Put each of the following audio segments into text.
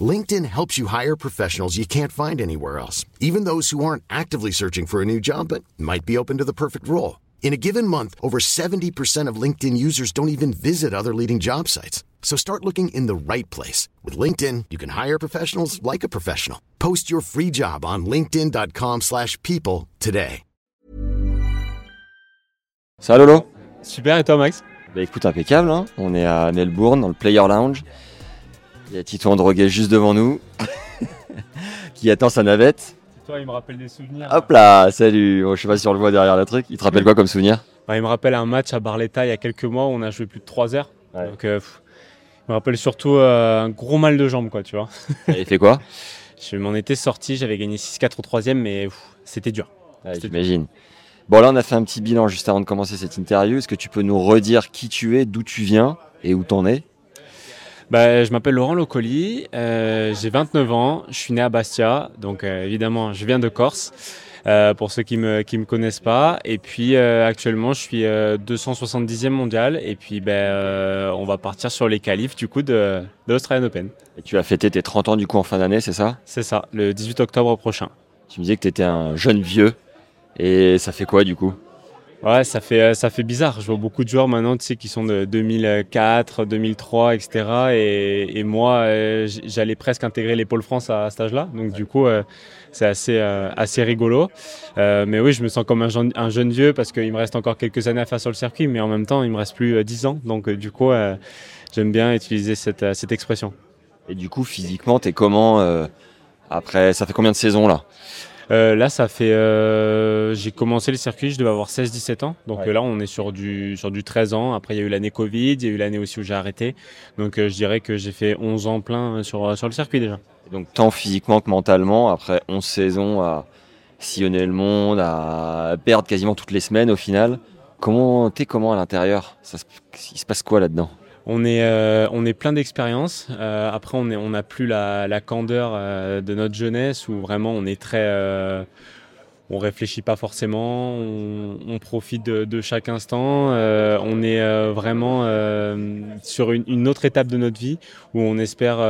LinkedIn helps you hire professionals you can't find anywhere else, even those who aren't actively searching for a new job but might be open to the perfect role. In a given month, over 70% of LinkedIn users don't even visit other leading job sites. So start looking in the right place. With LinkedIn, you can hire professionals like a professional. Post your free job on linkedin.com/people slash people today. Ça va Lolo Super, et toi Max Bah écoute, impeccable, hein. on est à Melbourne, dans le Player Lounge. Il y a Tito Androguet juste devant nous, qui attend sa navette. Toi, il me rappelle des souvenirs. Hop là, salut oh, Je sais pas si on le voit derrière le truc. Il te rappelle quoi comme souvenir? Bah, il me rappelle un match à Barletta il y a quelques mois où on a joué plus de 3 heures. Ouais. Donc, euh, pff, il me rappelle surtout euh, un gros mal de jambes, quoi, tu vois. Il fait quoi? Je m'en étais sorti, j'avais gagné 6-4 au troisième, mais c'était dur. Ouais, J'imagine. Bon là, on a fait un petit bilan juste avant de commencer cette interview. Est-ce que tu peux nous redire qui tu es, d'où tu viens et où t'en es? Bah, je m'appelle Laurent Locoli, euh, j'ai 29 ans, je suis né à Bastia, donc euh, évidemment, je viens de Corse. euh, pour ceux qui me qui me connaissent pas et puis actuellement je suis euh, 270e mondial et puis ben euh, on va partir sur les qualifs du coup de, de l'Australian Open Et tu as fêté tes 30 ans du coup en fin d'année, c'est ça? C'est ça, le 18 octobre prochain. Tu me disais que tu étais un jeune vieux. Et ça fait quoi du coup? Ouais, ça fait, euh, ça fait bizarre. Je vois beaucoup de joueurs maintenant, tu sais, qui sont de 2004, 2003, etc. Et, et moi, euh, j'allais presque intégrer les pôles France à, cet âge-là. Donc, du coup, euh, c'est assez, assez rigolo. Mais oui, je me sens comme un jeune, un jeune vieux parce qu'il me reste encore quelques années à faire sur le circuit. Mais en même temps, il me reste plus euh, 10 ans. Donc, du coup, j'aime bien utiliser cette, cette expression. Et du coup, physiquement, t'es comment Après, ça fait combien de saisons là? Euh, là, ça fait. euh, j'ai commencé le circuit, je devais avoir 16-17 ans. Donc Ouais. euh, là, on est sur du, sur du 13 ans. Après, il y a eu l'année Covid, il y a eu l'année aussi où j'ai arrêté. Donc je dirais que j'ai fait 11 ans plein sur, sur le circuit déjà. Donc tant physiquement que mentalement, après 11 saisons à sillonner le monde, à perdre quasiment toutes les semaines au final. Comment t'es comment à l'intérieur? Il se passe quoi là-dedans? On est, euh, on est plein d'expérience. Euh, après, on est, on n'a plus la, candeur euh, de notre jeunesse où vraiment on est très, euh, on réfléchit pas forcément, on, profite de, chaque instant. Euh, on est euh, vraiment euh, sur une, autre étape de notre vie où on espère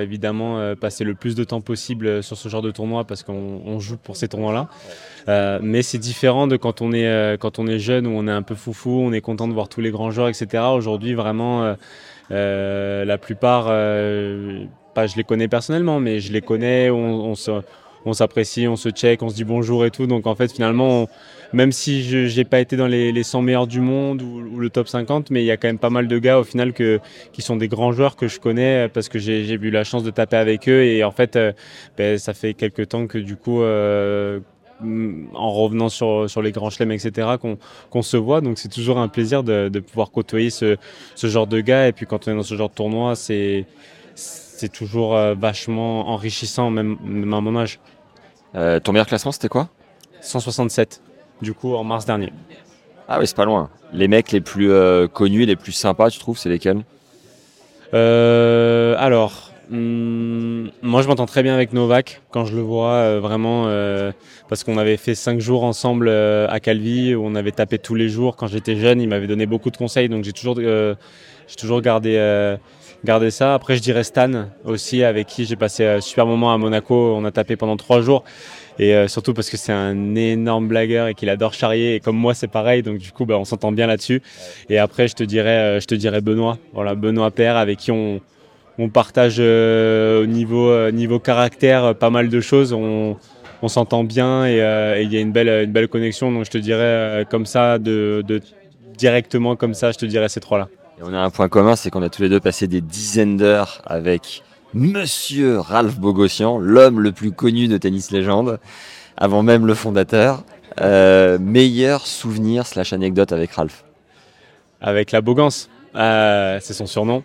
évidemment passer le plus de temps possible sur ce genre de tournoi parce qu'on on joue pour ces tournois-là. Mais c'est différent de quand on est quand on est jeune où on est un peu foufou, on est content de voir tous les grands joueurs, etc. Aujourd'hui, vraiment, la plupart, pas je les connais personnellement, mais je les connais. On, on se on s'apprécie, on se check, on se dit bonjour et tout. Donc en fait, finalement, même si je n'ai pas été dans les, les 100 meilleurs du monde ou, le top 50, mais il y a quand même pas mal de gars au final qui sont des grands joueurs que je connais euh, parce que j'ai eu la chance de taper avec eux. Et en fait, euh, ben, ça fait quelques temps que du coup, euh, en revenant sur, les grands chelems, etc., qu'on se voit. Donc c'est toujours un plaisir de, de pouvoir côtoyer ce, ce genre de gars. Et puis quand on est dans ce genre de tournoi, c'est c'est toujours euh, vachement enrichissant, même, même à mon âge. Euh, Ton meilleur classement, c'était quoi? 167, du coup, en mars dernier. Ah oui, c'est pas loin. Les mecs les plus euh, connus, les plus sympas, tu trouves, c'est lesquels? Alors, hum, moi je m'entends très bien avec Novak quand je le vois vraiment parce qu'on avait fait cinq jours ensemble à Calvi où on avait tapé tous les jours. Quand j'étais jeune, il m'avait donné beaucoup de conseils donc j'ai toujours, j'ai toujours gardé, euh, gardé ça. Après, je dirais Stan aussi avec qui j'ai passé un super moment à Monaco. On a tapé pendant trois jours. Et euh, surtout parce que c'est un énorme blagueur et qu'il adore charrier. Et comme moi, c'est pareil. Donc du coup, bah, on s'entend bien là-dessus. Et après, je te dirais, euh, je te dirais Benoît. Voilà, Benoît Père avec qui on, partage euh, au niveau, euh, niveau caractère euh, pas mal de choses. On, s'entend bien et euh, il y a une belle, une belle connexion. Donc je te dirais euh, comme ça, de, de directement comme ça, je te dirais ces trois-là. Et on a un point commun, c'est qu'on a tous les deux passé des dizaines d'heures avec Monsieur Ralph Bogossian, l'homme le plus connu de Tennis Légende, avant même le fondateur. Euh, meilleur souvenir slash anecdote avec Ralph Avec la Bogance, euh, c'est son surnom.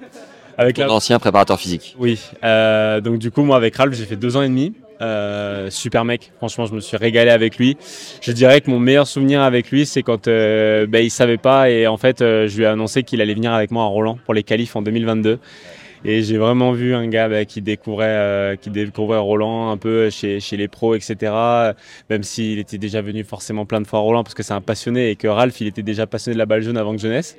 Avec Ton la... ancien préparateur physique. Oui, euh, donc du coup, moi avec Ralph, j'ai fait deux ans et demi. Euh, super mec, franchement, je me suis régalé avec lui. Je dirais que mon meilleur souvenir avec lui, c'est quand euh, bah, il savait pas et en fait, euh, je lui ai annoncé qu'il allait venir avec moi à Roland pour les qualifs en 2022. Et j'ai vraiment vu un gars bah, qui découvrait, euh, qui découvrait Roland un peu chez, les pros, etc. Même s'il était déjà venu forcément plein de fois à Roland parce que c'est un passionné et que Ralph, il était déjà passionné de la balle jaune avant que je naisse.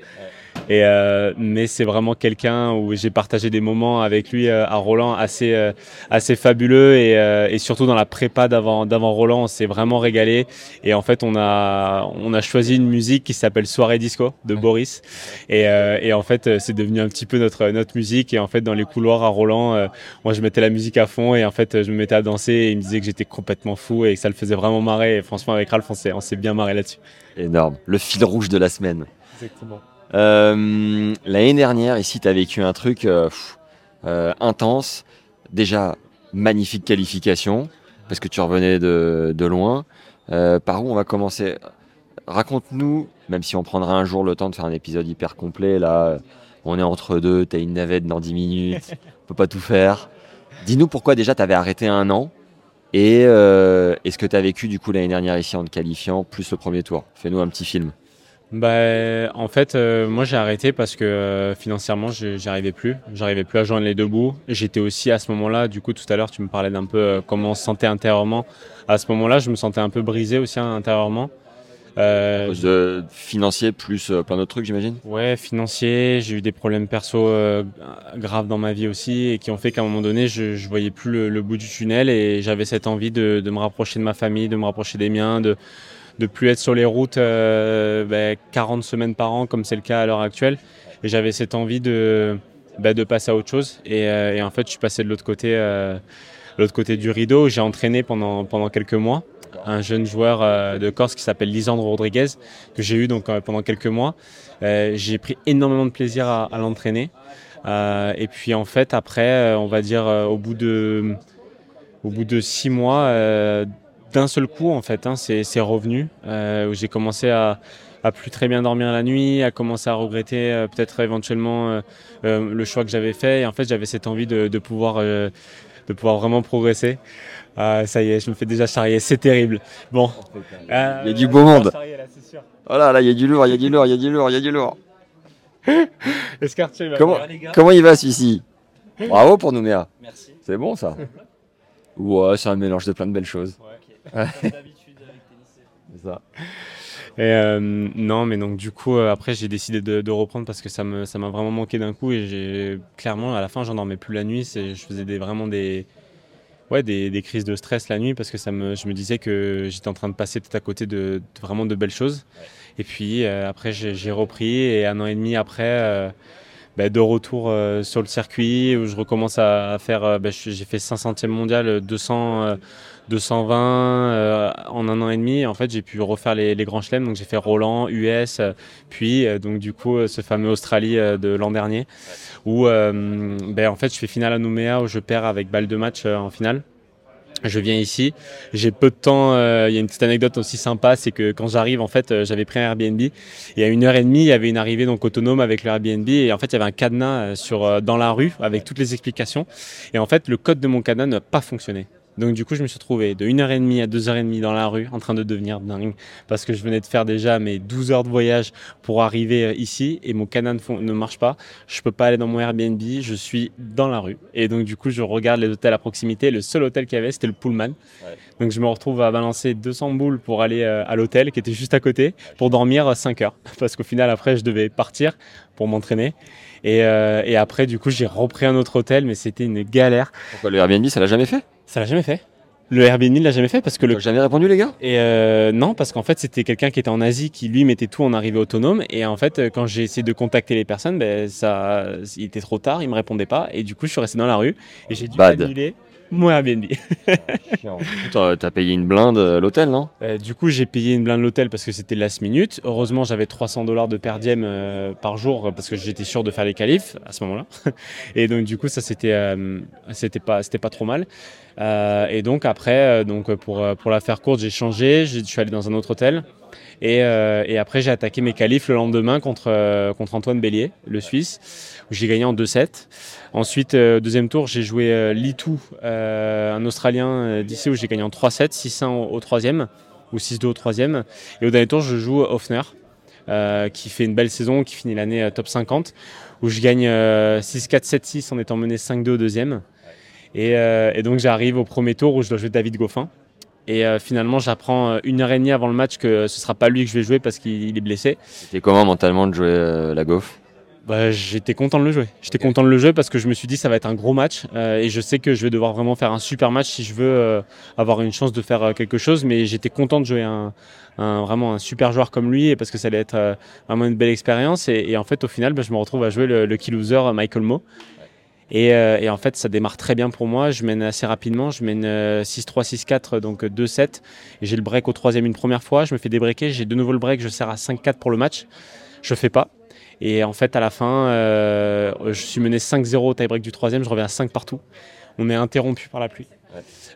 Et euh, mais c'est vraiment quelqu'un où j'ai partagé des moments avec lui euh, à Roland assez euh, assez fabuleux et, euh, et surtout dans la prépa d'avant d'avant Roland on s'est vraiment régalé et en fait on a on a choisi une musique qui s'appelle Soirée Disco de Boris et, euh, et en fait c'est devenu un petit peu notre notre musique et en fait dans les couloirs à Roland euh, moi je mettais la musique à fond et en fait je me mettais à danser et il me disait que j'étais complètement fou et que ça le faisait vraiment marrer et franchement avec Ralph on s'est on s'est bien marré là-dessus. Énorme. Le fil rouge de la semaine. Exactement. Euh, L'année dernière, ici, tu as vécu un truc euh, pff, euh, intense. Déjà, magnifique qualification, parce que tu revenais de, de loin. Par où on va commencer? Raconte-nous, même si on prendra un jour le temps de faire un épisode hyper complet, là, on est entre deux, tu as une navette dans 10 minutes, on peut pas tout faire. Dis-nous pourquoi déjà tu avais arrêté un an et, euh, et ce que tu as vécu du coup l'année dernière ici en te qualifiant, plus le premier tour? Fais-nous un petit film. Bah, en fait, euh, moi j'ai arrêté parce que euh, financièrement, je- j'y arrivais plus. J'arrivais plus à joindre les deux bouts. J'étais aussi à ce moment-là, du coup, tout à l'heure, tu me parlais d'un peu euh, comment on se sentait intérieurement. À ce moment-là, je me sentais un peu brisé aussi hein, intérieurement. À Euh, cause de financier plus plein d'autres trucs, j'imagine Ouais, financier, j'ai eu des problèmes perso graves dans ma vie aussi et qui ont fait qu'à un moment donné, je, je voyais plus le, le bout du tunnel et j'avais cette envie de, de me rapprocher de ma famille, de me rapprocher des miens, de de plus être sur les routes euh, ben, 40 semaines par an comme c'est le cas à l'heure actuelle. Et j'avais cette envie de ben, de passer à autre chose et, euh, et en fait, je suis passé de l'autre côté, euh, l'autre côté du rideau. J'ai entraîné pendant pendant quelques mois un jeune joueur euh, de Corse qui s'appelle Lisandro Rodriguez que j'ai eu donc euh, pendant quelques mois. Euh, j'ai pris énormément de plaisir à, à l'entraîner. Euh, et puis en fait après, euh, on va dire euh, au bout de au bout de six mois, euh, d'un seul coup en fait, hein, c'est revenu. euh, où j'ai commencé à à plus très bien dormir la nuit, à commencer à regretter euh, peut-être éventuellement euh, le choix que j'avais fait. Et en fait, j'avais cette envie de, de pouvoir de pouvoir vraiment progresser. Ah, ça y est, je me fais déjà charrier, c'est terrible. Bon, Il y a du beau monde. charrier, là, sûr. Oh là il y a du lourd, il y a du lourd, il y a du lourd, il y a du lourd. Escartier, Comment, comment il va celui-ci? Bravo pour Nouméa. Merci. C'est bon ça? Ouais, c'est un mélange de plein de belles choses. Ouais. C'est ça. Et euh, non, mais donc du coup, euh, après, j'ai décidé de, de reprendre parce que ça me ça m'a vraiment manqué d'un coup et j'ai clairement à la fin, j'en dormais plus la nuit. C'est, je faisais des vraiment des ouais des, des crises de stress la nuit parce que ça me je me disais que j'étais en train de passer tout à côté de, de vraiment de belles choses. Et puis euh, après, j'ai, j'ai repris et un an et demi après. Bah, de retour euh, sur le circuit où je recommence à, à faire. euh, bah, j'ai fait 500e mondial, 200, euh, 220 euh, en un an et demi. En fait, j'ai pu refaire les, les grands chelems. Donc, j'ai fait Roland, US, puis euh, donc du coup ce fameux Australie de l'an dernier, où ben, en fait je fais finale à Nouméa où je perds avec balle de match en finale. Je viens ici, j'ai peu de temps. euh, Il y a une petite anecdote aussi sympa, c'est que quand j'arrive, en fait, euh, j'avais pris un Airbnb. Et à une heure et demie, il y avait une arrivée donc autonome avec le Airbnb. Et en fait, il y avait un cadenas euh, sur euh, dans la rue avec toutes les explications. Et en fait, le code de mon cadenas n'a pas fonctionné. Donc du coup, je me suis retrouvé de 1h30 à 2h30 dans la rue en train de devenir dingue parce que je venais de faire déjà mes 12 heures de voyage pour arriver euh, ici et mon ne, fon- ne marche pas. Je peux pas aller dans mon Airbnb, je suis dans la rue. Et donc du coup, je regarde les hôtels à proximité. Le seul hôtel qu'il y avait, c'était le Pullman. Donc je me retrouve à balancer 200 boules pour aller euh, à l'hôtel qui était juste à côté pour dormir 5 heures. Parce qu'au final, après, je devais partir pour m'entraîner. Et, euh, et après, du coup, j'ai repris un autre hôtel, mais c'était une galère. Pourquoi le Airbnb, ça l'a jamais fait? Ça l'a jamais fait. Le Airbnb l'a jamais fait parce que le jamais répondu, les gars? Et euh, non, parce qu'en fait, c'était quelqu'un qui était en Asie qui lui mettait tout en arrivée autonome. Et en fait, euh, quand j'ai essayé de contacter les personnes, ben, ça, il était trop tard, il me répondait pas. Et du coup, je suis resté dans la rue et j'ai dû Bad. annuler. Mon Airbnb. T'as as payé une blinde euh, l'hôtel, non? Euh, du coup, j'ai payé une blinde l'hôtel parce que c'était last minute. Heureusement, j'avais 300 dollars de per diem euh, par jour parce que j'étais sûr de faire les qualifs à ce moment-là. Et donc, du coup, ça, c'était euh, c'était pas, c'était pas trop mal. Euh, et donc, après, euh, donc, pour, euh, pour la faire courte, j'ai changé. Je suis allé dans un autre hôtel. Et, euh, et après, j'ai attaqué mes qualifs le lendemain contre, euh, contre Antoine Bélier, le Suisse, où j'ai gagné en 2-7. Ensuite, euh, deuxième tour, j'ai joué Litou, un Australien d'ici, où j'ai gagné en 3-7, 6-1 au, au troisième, ou 6-2 au troisième. Et au dernier tour, je joue Hoffner, euh, qui fait une belle saison, qui finit l'année euh, top 50, où je gagne euh, 6-4, 7-6 en étant mené 5-2 au deuxième. Et, et donc, j'arrive au premier tour où je dois jouer David Goffin. Et euh, finalement, j'apprends euh, une heure et demie avant le match que ce sera pas lui que je vais jouer parce qu'il il est blessé. C'était comment mentalement de jouer euh, la gaufre? Bah, j'étais content de le jouer. J'étais content de le jouer parce que je me suis dit ça va être un gros match euh, et je sais que je vais devoir vraiment faire un super match si je veux euh, avoir une chance de faire quelque chose. Mais j'étais content de jouer un, un- vraiment un super joueur comme lui et parce que ça allait être vraiment une belle expérience. Et, et en fait, au final, bah, je me retrouve à jouer le, le key loser Michael Moe. Et, euh, et en fait, ça démarre très bien pour moi. Je mène assez rapidement. Je mène euh, 6-3, 6-4, donc euh, 2-7. Et j'ai le break au troisième une première fois. Je me fais débreaker. J'ai de nouveau le break. Je sers à 5-4 pour le match. Je fais pas. Et en fait, à la fin, euh, je suis mené 5-0 au tie-break du troisième. Je reviens à 5 partout. On est interrompu par la pluie.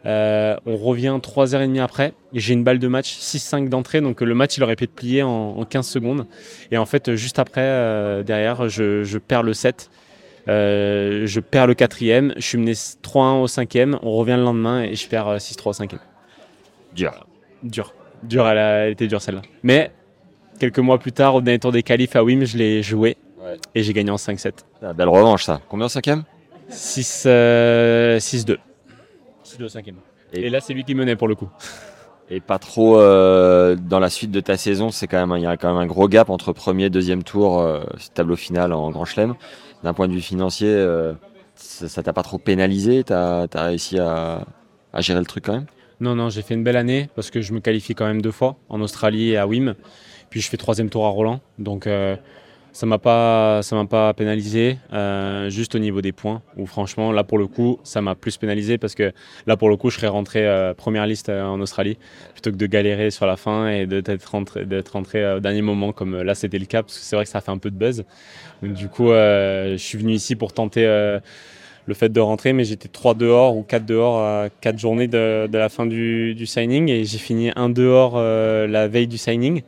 Euh, on revient 3h30 après. J'ai une balle de match 6-5 d'entrée. Donc le match, il aurait pu être plié en, en 15 secondes. Et en fait, juste après, euh, derrière, je, je perds le 7. Euh, je perds le quatrième, je suis mené 3-1 au cinquième, on revient le lendemain et je perds euh, 6-3 au cinquième. Dur. Dur. Dur, elle, a- elle était dure celle-là. Mais quelques mois plus tard, au dernier tour des qualifs à Wim, je l'ai joué Ouais. et j'ai gagné en 5-7. Ah, belle revanche ça. Combien au cinquième? 6, euh, 6-2. 6-2 au cinquième. Et- Et, là, c'est lui qui menait pour le coup. Et pas trop euh, dans la suite de ta saison, c'est quand même il y a quand même un gros gap entre premier et deuxième tour, euh, tableau final en Grand Chelem. D'un point de vue financier, euh, ça t'a pas trop pénalisé? T'as as réussi à, à gérer le truc quand même? Non, non, j'ai fait une belle année parce que je me qualifie quand même deux fois en Australie et à Wim. Puis je fais troisième tour à Roland. Donc ça m'a pas, ça m'a pas pénalisé. euh, juste au niveau des points où franchement là pour le coup ça m'a plus pénalisé parce que là pour le coup je serais rentré euh, première liste euh, en Australie plutôt que de galérer sur la fin et d'être rentré, d'être rentré au dernier moment comme là c'était le cas parce que c'est vrai que ça a fait un peu de buzz. Du coup je suis venu ici pour tenter. le fait de rentrer, mais j'étais 3 dehors ou 4 dehors à 4 journées de, la fin du, signing et j'ai fini un dehors la veille du signing.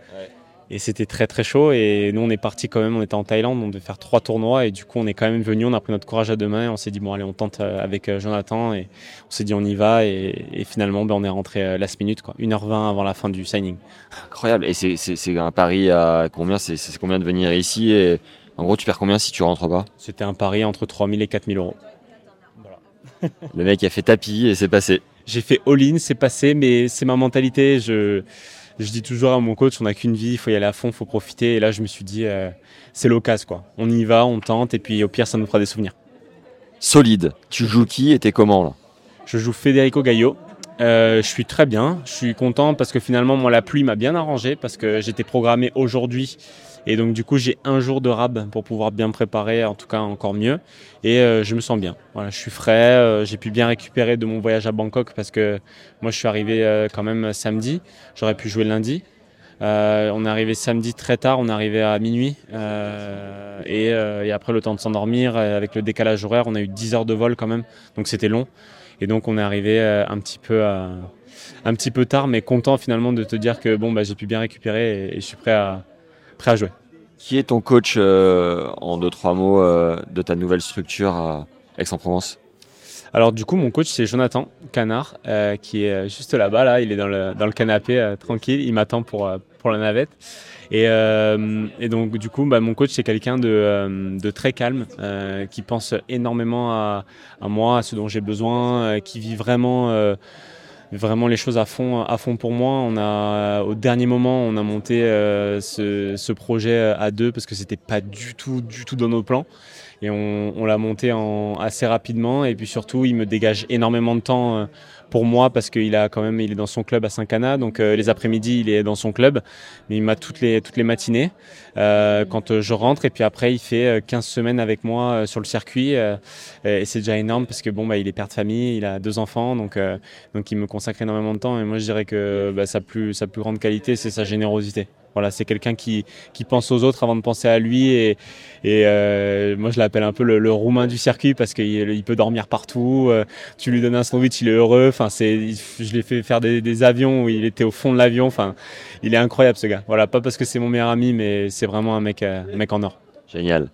Et c'était très très chaud et nous on est parti quand même, on était en Thaïlande, on devait faire trois tournois et du coup on est quand même venu, on a pris notre courage à deux mains et on s'est dit bon allez on tente euh, avec euh, Jonathan et on s'est dit on y va et, et finalement ben, on est rentré euh, last minute quoi, 1h20 avant la fin du signing. Incroyable. Et c'est- un pari à combien? C'est c'est combien de venir ici? Et en gros tu perds combien si tu rentres pas? C'était un pari entre 3000 et 4000 euros. Le mec a fait tapis et c'est passé. J'ai fait all-in, c'est passé, mais c'est ma mentalité. Je, je dis toujours à mon coach, on n'a qu'une vie, il faut y aller à fond, il faut profiter. Et là, je me suis dit, euh, c'est l'occasion, quoi. On y va, on tente, et puis au pire, ça nous fera des souvenirs. Solide. Tu joues qui et t'es comment là? Je joue Federico Gallo. Euh, je suis très bien, je suis content parce que finalement, moi, la pluie m'a bien arrangé parce que j'étais programmé aujourd'hui. Et donc, du coup, j'ai un jour de rab pour pouvoir bien me préparer, en tout cas encore mieux. Et euh, je me sens bien. Voilà, je suis frais, euh, j'ai pu bien récupérer de mon voyage à Bangkok parce que moi, je suis arrivé euh, quand même samedi. J'aurais pu jouer lundi. Euh, on est arrivé samedi très tard, on est arrivé à minuit. Euh, et, euh, et après, le temps de s'endormir, euh, avec le décalage horaire, on a eu 10 heures de vol quand même. Donc, c'était long. Et donc on est arrivé euh, un petit peu à- un petit peu tard, mais content finalement de te dire que bon bah j'ai pu bien récupérer et, et je suis prêt à prêt à jouer. Qui est ton coach euh, en deux trois mots euh, de ta nouvelle structure à Aix-en-Provence? Alors du coup mon coach c'est Jonathan Canard euh, qui est juste là-bas là, il est dans le dans le canapé euh, tranquille, il m'attend pour euh, pour la navette. Et, euh, donc du coup bah, mon coach c'est quelqu'un de, euh, très calme, euh, qui pense énormément à, moi, à ce dont j'ai besoin, qui vit vraiment vraiment les choses à fond, à fond pour moi. On a, au dernier moment, on a monté ce, ce projet à deux parce que c'était pas du tout, du tout dans nos plans. Et on, on l'a monté en, assez rapidement. Et puis surtout, il me dégage énormément de temps euh, pour moi parce qu'il a quand même, il est dans son club à Saint-Cana, donc euh, les après-midi, il est dans son club, mais il m'a toutes les toutes les matinées euh, quand je rentre. Et puis après, il fait 15 semaines avec moi sur le circuit, et c'est déjà énorme parce que bon, bah, il est père de famille, il a deux enfants, donc donc il me consacre énormément de temps. Et moi, je dirais que bah, sa plus sa plus grande qualité, c'est sa générosité. Voilà, c'est quelqu'un qui, qui pense aux autres avant de penser à lui. Et, euh, moi, je l'appelle un peu le, roumain du circuit parce qu'il il peut dormir partout. Euh, tu lui donnes un sandwich, il est heureux. Enfin, c'est, je l'ai fait faire des, des, avions où il était au fond de l'avion. Enfin, il est incroyable ce gars. Voilà, pas parce que c'est mon meilleur ami, mais c'est vraiment un mec, euh, un mec en or. Génial.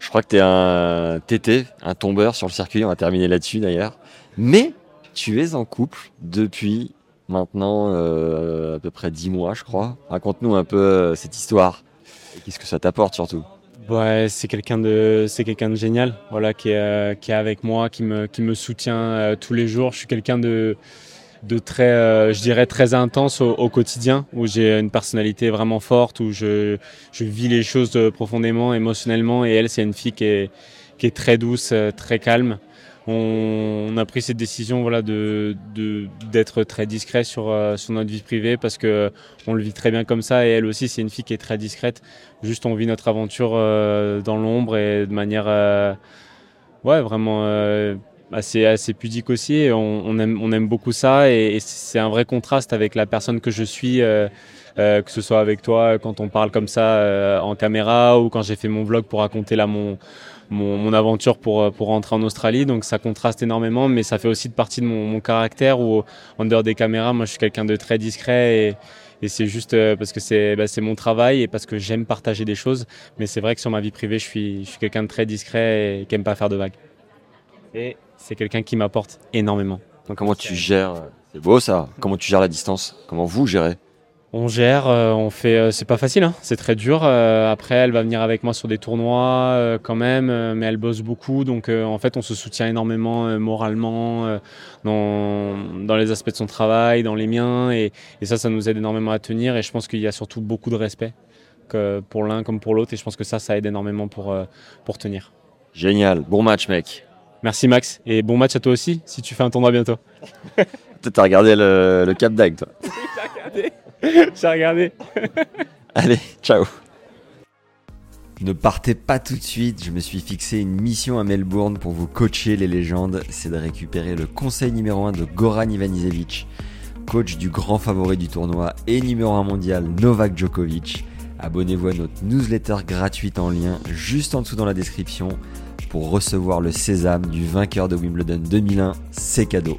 Je crois que tu es un TT, un tombeur sur le circuit. On va terminer là-dessus d'ailleurs. Mais tu es en couple depuis maintenant euh, à peu près 10 mois, je crois. Raconte-nous un peu euh, cette histoire. Qu'est-ce que ça t'apporte surtout Ouais, c'est quelqu'un de, c'est de génial, voilà, qui est, euh, qui est avec moi, qui me, qui me soutient tous les jours. Je suis quelqu'un de, de très, je dirais très intense au, au quotidien, où j'ai une personnalité vraiment forte, où je, je vis les choses profondément, émotionnellement. Et elle, c'est une fille qui est, qui est très douce, très calme on, a pris cette décision voilà, de, d'être très discret sur, euh, sur notre vie privée parce que on le vit très bien comme ça et elle aussi c'est une fille qui est très discrète. Juste on vit notre aventure euh, dans l'ombre et de manière euh, ouais, vraiment assez, assez pudique aussi. Et on, aime, on aime beaucoup ça et, c'est un vrai contraste avec la personne que je suis. que ce soit avec toi quand on parle comme ça en caméra ou quand j'ai fait mon vlog pour raconter là mon, mon, aventure pour, euh, pour rentrer en Australie. Donc ça contraste énormément, mais ça fait aussi partie de mon, caractère où en dehors des caméras, moi je suis quelqu'un de très discret et, c'est juste euh, parce que c'est bah, mon travail et parce que j'aime partager des choses. Mais c'est vrai que sur ma vie privée, je suis, je suis quelqu'un de très discret et qui n'aime pas faire de vagues. Et c'est quelqu'un qui m'apporte énormément. Donc comment tu gères C'est beau ça. Comment tu gères la distance? Comment vous gérez? On gère, euh, on fait, euh, c'est pas facile, hein, c'est très dur. Euh, après, elle va venir avec moi sur des tournois quand même, mais elle bosse beaucoup, donc en fait, on se soutient énormément moralement dans, dans, les aspects de son travail, dans les miens, et, et, ça, ça nous aide énormément à tenir. Et je pense qu'il y a surtout beaucoup de respect que pour l'un comme pour l'autre, et je pense que ça, ça aide énormément pour pour tenir. Génial, bon match, mec. Merci Max, et bon match à toi aussi, si tu fais un tournoi bientôt. T'as regardé le, le Cap d'Agde, toi. J'ai regardé. Allez, ciao. Ne partez pas tout de suite, je me suis fixé une mission à Melbourne pour vous coacher les légendes, c'est de récupérer le conseil numéro 1 de Goran Ivanisevic, coach du grand favori du tournoi et numéro 1 mondial Novak Djokovic. Abonnez-vous à notre newsletter gratuite en lien juste en dessous dans la description pour recevoir le sésame du vainqueur de Wimbledon 2001, c'est cadeau.